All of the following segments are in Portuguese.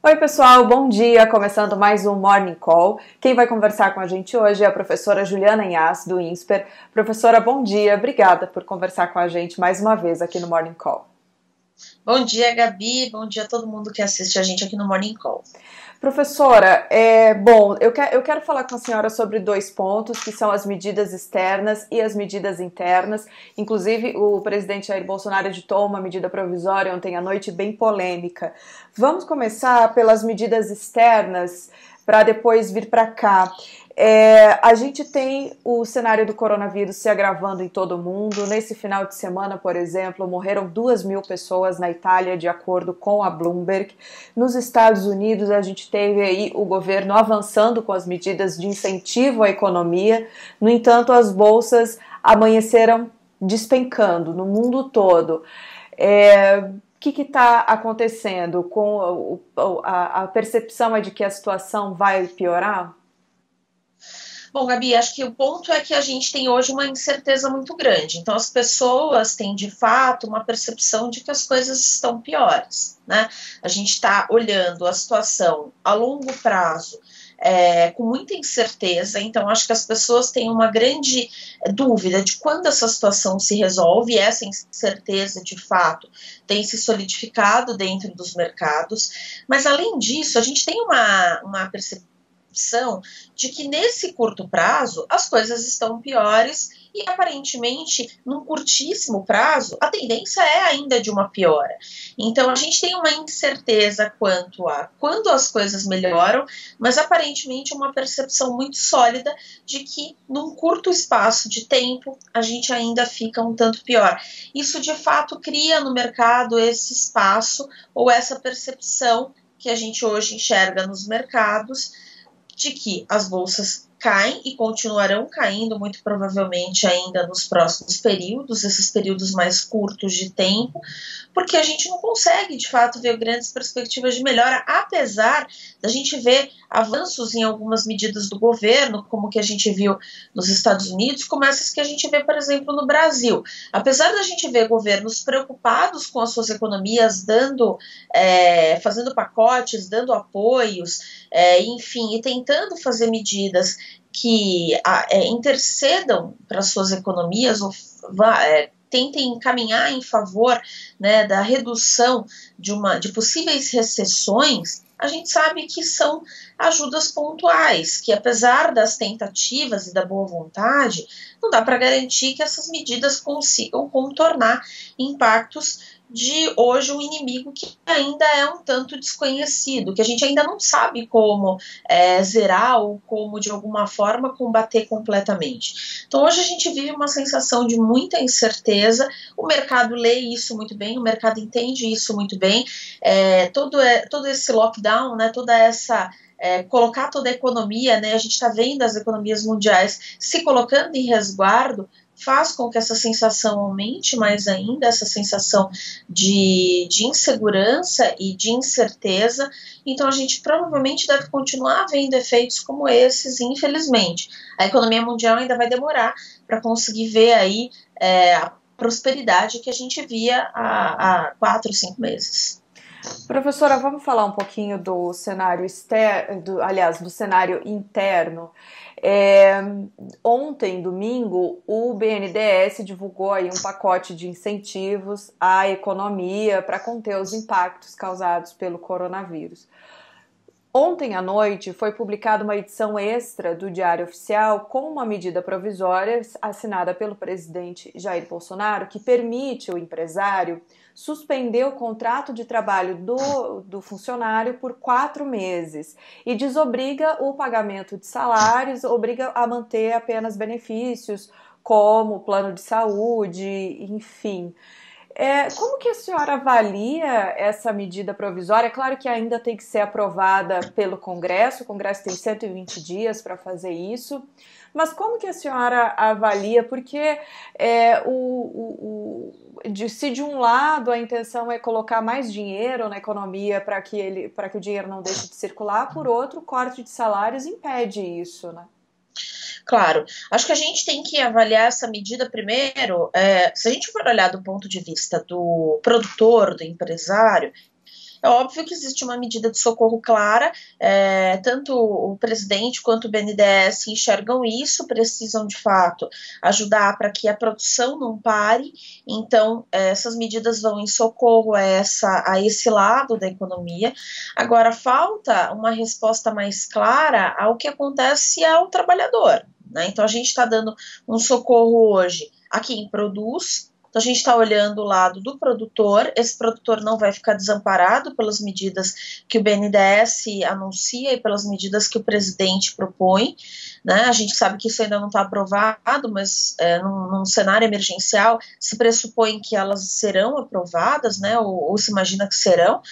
Oi, pessoal, bom dia. Começando mais um Morning Call. Quem vai conversar com a gente hoje é a professora Juliana Inhas, do INSPER. Professora, bom dia. Obrigada por conversar com a gente mais uma vez aqui no Morning Call. Bom dia, Gabi. Bom dia a todo mundo que assiste a gente aqui no Morning Call. Professora, é, bom, eu, que, eu quero falar com a senhora sobre dois pontos, que são as medidas externas e as medidas internas. Inclusive, o presidente Jair Bolsonaro editou uma medida provisória ontem à noite bem polêmica. Vamos começar pelas medidas externas para depois vir para cá. É, a gente tem o cenário do coronavírus se agravando em todo o mundo. Nesse final de semana, por exemplo, morreram duas mil pessoas na Itália, de acordo com a Bloomberg. Nos Estados Unidos, a gente teve aí o governo avançando com as medidas de incentivo à economia. No entanto, as bolsas amanheceram despencando no mundo todo. É, o que está acontecendo? Com a, a percepção é de que a situação vai piorar? Bom, Gabi, acho que o ponto é que a gente tem hoje uma incerteza muito grande. Então, as pessoas têm de fato uma percepção de que as coisas estão piores. Né? A gente está olhando a situação a longo prazo. É, com muita incerteza, então acho que as pessoas têm uma grande dúvida de quando essa situação se resolve, e essa incerteza de fato tem se solidificado dentro dos mercados, mas além disso, a gente tem uma, uma percepção percepção de que nesse curto prazo as coisas estão piores e aparentemente num curtíssimo prazo a tendência é ainda de uma piora. Então a gente tem uma incerteza quanto a quando as coisas melhoram, mas aparentemente uma percepção muito sólida de que num curto espaço de tempo a gente ainda fica um tanto pior. Isso de fato cria no mercado esse espaço ou essa percepção que a gente hoje enxerga nos mercados de que as bolsas caem e continuarão caindo muito provavelmente ainda nos próximos períodos, esses períodos mais curtos de tempo, porque a gente não consegue de fato ver grandes perspectivas de melhora, apesar da gente ver avanços em algumas medidas do governo, como que a gente viu nos Estados Unidos, como essas que a gente vê, por exemplo, no Brasil. Apesar da gente ver governos preocupados com as suas economias, dando, é, fazendo pacotes, dando apoios, é, enfim, e tentando fazer medidas que é, intercedam para suas economias ou é, tentem caminhar em favor né, da redução de, uma, de possíveis recessões, a gente sabe que são ajudas pontuais, que apesar das tentativas e da boa vontade, não dá para garantir que essas medidas consigam contornar impactos de hoje um inimigo que ainda é um tanto desconhecido, que a gente ainda não sabe como é, zerar ou como de alguma forma combater completamente. Então hoje a gente vive uma sensação de muita incerteza, o mercado lê isso muito bem, o mercado entende isso muito bem, é, todo, é, todo esse lockdown, né, toda essa é, colocar toda a economia, né, a gente está vendo as economias mundiais se colocando em resguardo, faz com que essa sensação aumente mais ainda, essa sensação de, de insegurança e de incerteza. Então, a gente provavelmente deve continuar vendo efeitos como esses, infelizmente. A economia mundial ainda vai demorar para conseguir ver aí é, a prosperidade que a gente via há, há quatro, cinco meses. Professora, vamos falar um pouquinho do cenário externo, aliás, do cenário interno. É, ontem, domingo, o BNDES divulgou aí um pacote de incentivos à economia para conter os impactos causados pelo coronavírus. Ontem à noite foi publicada uma edição extra do Diário Oficial com uma medida provisória assinada pelo presidente Jair Bolsonaro que permite o empresário suspender o contrato de trabalho do, do funcionário por quatro meses e desobriga o pagamento de salários, obriga a manter apenas benefícios como plano de saúde, enfim. É, como que a senhora avalia essa medida provisória? Claro que ainda tem que ser aprovada pelo Congresso, o Congresso tem 120 dias para fazer isso, mas como que a senhora avalia? Porque é, o, o, o, de, se de um lado a intenção é colocar mais dinheiro na economia para que, ele, que o dinheiro não deixe de circular, por outro, o corte de salários impede isso, né? Claro, acho que a gente tem que avaliar essa medida primeiro. É, se a gente for olhar do ponto de vista do produtor, do empresário, É óbvio que existe uma medida de socorro clara, é, tanto o presidente quanto o BNDES enxergam isso, precisam de fato ajudar para que a produção não pare, então é, essas medidas vão em socorro a, essa, a esse lado da economia. Agora, falta uma resposta mais clara ao que acontece ao trabalhador. Né? Então, a gente está dando um socorro hoje a quem produz, então, a gente está olhando o lado do produtor, esse produtor não vai ficar desamparado pelas medidas que o BNDES anuncia e pelas medidas que o presidente propõe. Né? A gente sabe que isso ainda não está aprovado, mas é, num, num, cenário emergencial se pressupõe que elas serão aprovadas, né? ou, ou se imagina que serão,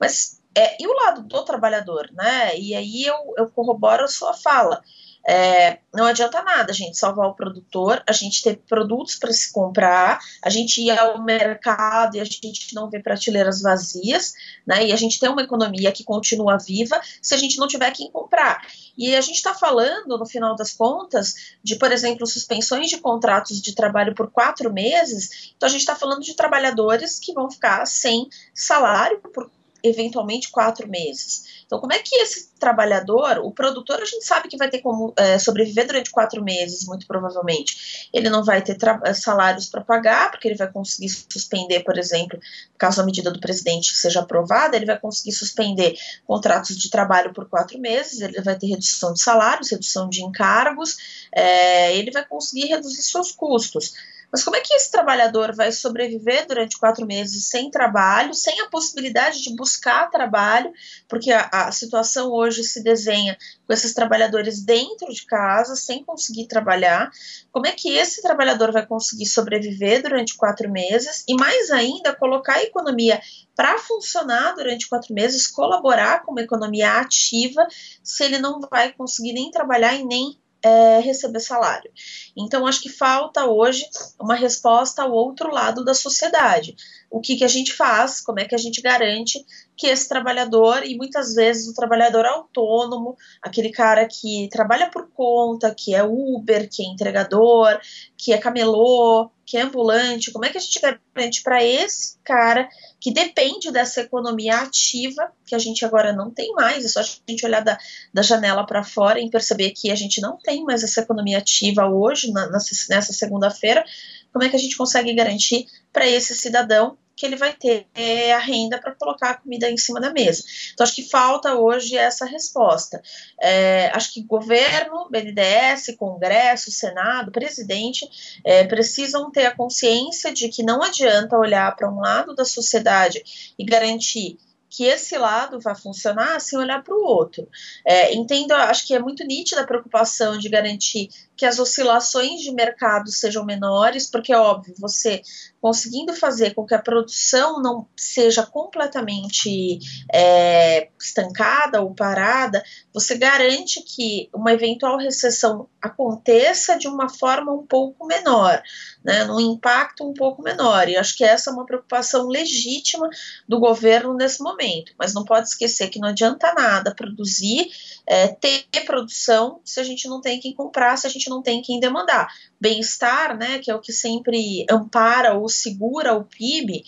mas é, e o lado do trabalhador, né? E aí eu, eu corroboro a sua fala. É, não adianta nada a gente salvar o produtor, a gente ter produtos para se comprar, a gente ir ao mercado e a gente não ver prateleiras vazias, né? E a gente ter uma economia que continua viva se a gente não tiver quem comprar. E a gente está falando, no final das contas, de, por exemplo, suspensões de contratos de trabalho por quatro meses. Então a gente está falando de trabalhadores que vão ficar sem salário por eventualmente quatro meses. Então, como é que esse trabalhador, o produtor, a gente sabe que vai ter como é, sobreviver durante quatro meses, muito provavelmente. Ele não vai ter é, salários para pagar, porque ele vai conseguir suspender, por exemplo, caso a medida do presidente seja aprovada, ele vai conseguir suspender contratos de trabalho por quatro meses, ele vai ter redução de salários, redução de encargos, é, ele vai conseguir reduzir seus custos. Mas como é que esse trabalhador vai sobreviver durante quatro meses sem trabalho, sem a possibilidade de buscar trabalho, porque a, a situação hoje se desenha com esses trabalhadores dentro de casa, sem conseguir trabalhar? Como é que esse trabalhador vai conseguir sobreviver durante quatro meses e, mais ainda, colocar a economia para funcionar durante quatro meses, colaborar com uma economia ativa, se ele não vai conseguir nem trabalhar e nem é, receber salário. Então, acho que falta hoje uma resposta ao outro lado da sociedade. O que, que a gente faz, como é que a gente garante que esse trabalhador, e muitas vezes o trabalhador autônomo, aquele cara que trabalha por conta, que é Uber, que é entregador, que é camelô, que é ambulante, como é que a gente garante para esse cara que depende dessa economia ativa, que a gente agora não tem mais, é só a gente olhar da, da janela para fora e perceber que a gente não tem mais essa economia ativa hoje, na, nessa segunda-feira, como é que a gente consegue garantir para esse cidadão que ele vai ter a renda para colocar a comida em cima da mesa. Então, acho que falta hoje essa resposta. É, acho que governo, BNDES, Congresso, Senado, presidente é, precisam ter a consciência de que não adianta olhar para um lado da sociedade e garantir que esse lado vai funcionar sem olhar para o outro. É, entendo, acho que é muito nítida a preocupação de garantir que as oscilações de mercado sejam menores, porque é óbvio, você conseguindo fazer com que a produção não seja completamente é, estancada ou parada, você garante que uma eventual recessão aconteça de uma forma um pouco menor, né, num impacto um pouco menor. E acho que essa é uma preocupação legítima do governo nesse momento. Mas não pode esquecer que não adianta nada produzir é, ter produção se a gente não tem quem comprar, se a gente não tem quem demandar. Bem-estar, né, que é o que sempre ampara ou segura o PIB,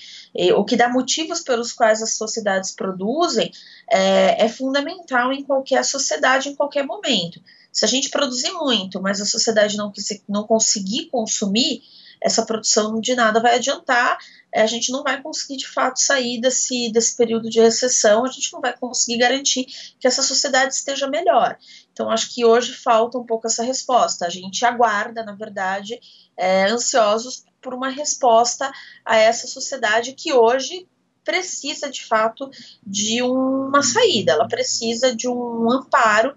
o que dá motivos pelos quais as sociedades produzem, é, é fundamental em qualquer sociedade, em qualquer momento. Se a gente produzir muito, mas a sociedade não, não conseguir consumir, essa produção de nada vai adiantar, a gente não vai conseguir de fato sair desse, desse período de recessão, a gente não vai conseguir garantir que essa sociedade esteja melhor. Então, acho que hoje falta um pouco essa resposta. A gente aguarda, na verdade, é, ansiosos por uma resposta a essa sociedade que hoje precisa de fato de uma saída, ela precisa de um amparo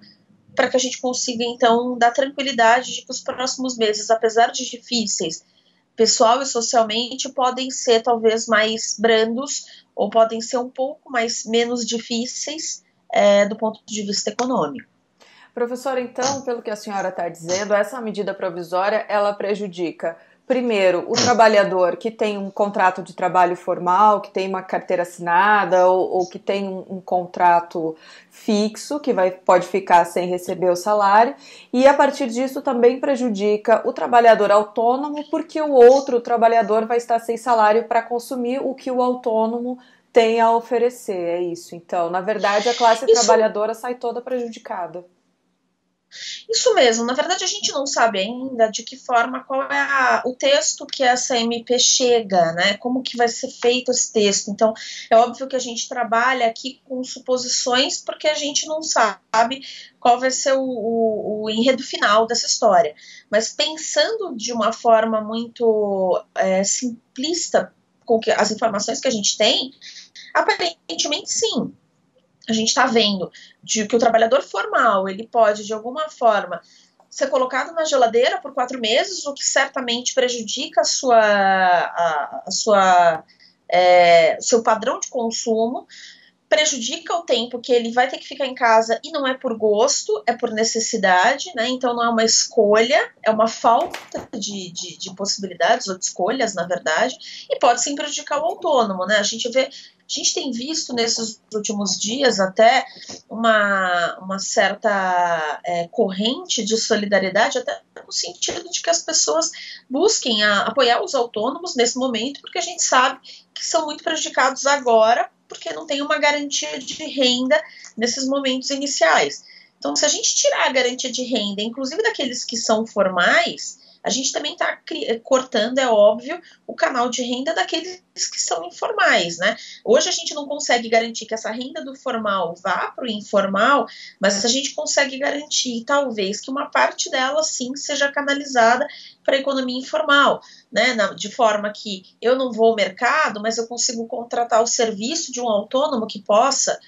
para que a gente consiga então dar tranquilidade de que os próximos meses, apesar de difíceis, pessoal e socialmente podem ser talvez mais brandos ou podem ser um pouco mais menos difíceis é, do ponto de vista econômico. Professora, então, pelo que a senhora está dizendo, essa medida provisória ela prejudica primeiro, o trabalhador que tem um contrato de trabalho formal, que tem uma carteira assinada ou, ou que tem um, um, contrato fixo, que vai, pode ficar sem receber o salário, e a partir disso também prejudica o trabalhador autônomo, porque o outro trabalhador vai estar sem salário para consumir o que o autônomo tem a oferecer, é isso. Então, na verdade, a classe isso... trabalhadora sai toda prejudicada. Isso mesmo, na verdade a gente não sabe ainda de que forma, qual é a, o texto que essa MP chega, né? Como que vai ser feito esse texto. Então, é óbvio que a gente trabalha aqui com suposições porque a gente não sabe qual vai ser o, o, o enredo final dessa história. Mas pensando de uma forma muito é, simplista com que, as informações que a gente tem, aparentemente sim, a gente está vendo de que o trabalhador formal ele pode de alguma forma ser colocado na geladeira por quatro meses, o que certamente prejudica a sua, a, a sua, é, seu padrão de consumo, prejudica o tempo que ele vai ter que ficar em casa e não é por gosto, é por necessidade, né? Então não é uma escolha, é uma falta de, de, de possibilidades ou de escolhas, na verdade, e pode sim prejudicar o autônomo, né? A gente vê a gente tem visto nesses últimos dias até uma, uma certa é, corrente de solidariedade, até no sentido de que as pessoas busquem a, apoiar os autônomos nesse momento, porque a gente sabe que são muito prejudicados agora, porque não tem uma garantia de renda nesses momentos iniciais. Então, se a gente tirar a garantia de renda, inclusive daqueles que são formais, a gente também está cortando, é óbvio, o canal de renda daqueles que são informais, né? Hoje a gente não consegue garantir que essa renda do formal vá para o informal, mas a gente consegue garantir, talvez, que uma parte dela sim seja canalizada para a economia informal, né? Na, de forma que eu não vou ao mercado, mas eu consigo contratar o serviço de um autônomo que possa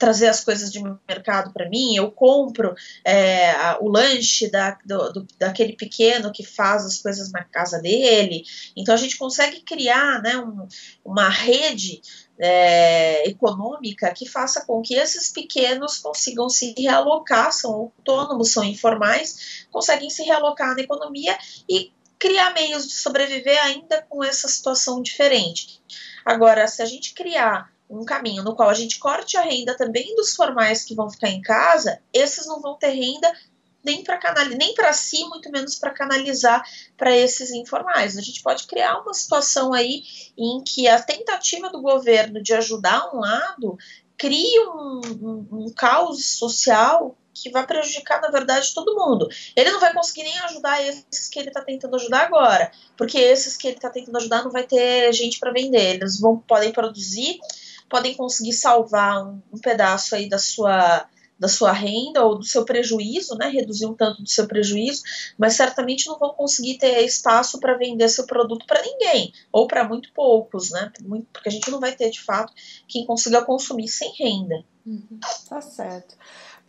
trazer as coisas de mercado para mim, eu compro é, o lanche da, do, do, daquele pequeno que faz as coisas na casa dele. Então a gente consegue criar né, um, uma rede é, econômica que faça com que esses pequenos consigam se realocar, são autônomos, são informais, conseguem se realocar na economia e criar meios de sobreviver ainda com essa situação diferente. Agora, se a gente criar um caminho no qual a gente corte a renda também dos formais que vão ficar em casa, esses não vão ter renda nem para canalizar, nem para si, muito menos para canalizar para esses informais. A gente pode criar uma situação aí em que a tentativa do governo de ajudar um lado cria um, um, um caos social que vai prejudicar, na verdade, todo mundo. Ele não vai conseguir nem ajudar esses que ele está tentando ajudar agora, porque esses que ele está tentando ajudar não vai ter gente para vender. Eles vão podem produzir podem conseguir salvar um, um pedaço aí da sua da sua renda ou do seu prejuízo, né, reduzir um tanto do seu prejuízo, mas certamente não vão conseguir ter espaço para vender seu produto para ninguém, ou para muito poucos, né, porque a gente não vai ter de fato quem consiga consumir sem renda. Uhum, tá certo.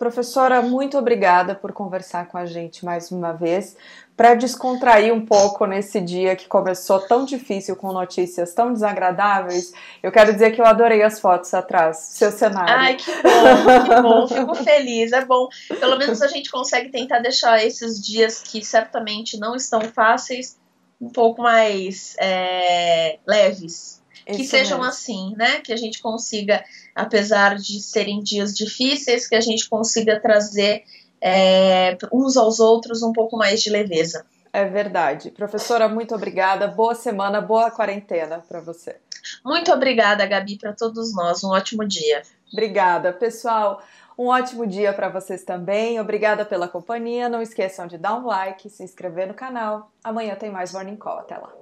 Professora, muito obrigada por conversar com a gente mais uma vez, para descontrair um pouco nesse dia que começou tão difícil com notícias tão desagradáveis. Eu quero dizer que eu adorei as fotos atrás, seu cenário. Ai, que bom, que bom, fico feliz, é bom. Pelo menos a gente consegue tentar deixar esses dias que certamente não estão fáceis um pouco mais é, leves que sejam mesmo. assim, né? Que a gente consiga, apesar de serem dias difíceis, que a gente consiga trazer é, uns aos outros um pouco mais de leveza. É verdade. Professora, muito obrigada. Boa semana, boa quarentena para você. Muito obrigada, Gabi, para todos nós. Um ótimo dia. Obrigada, pessoal. Um ótimo dia para vocês também. Obrigada pela companhia. Não esqueçam de dar um like, se inscrever no canal. Amanhã tem mais Morning Call. Até lá.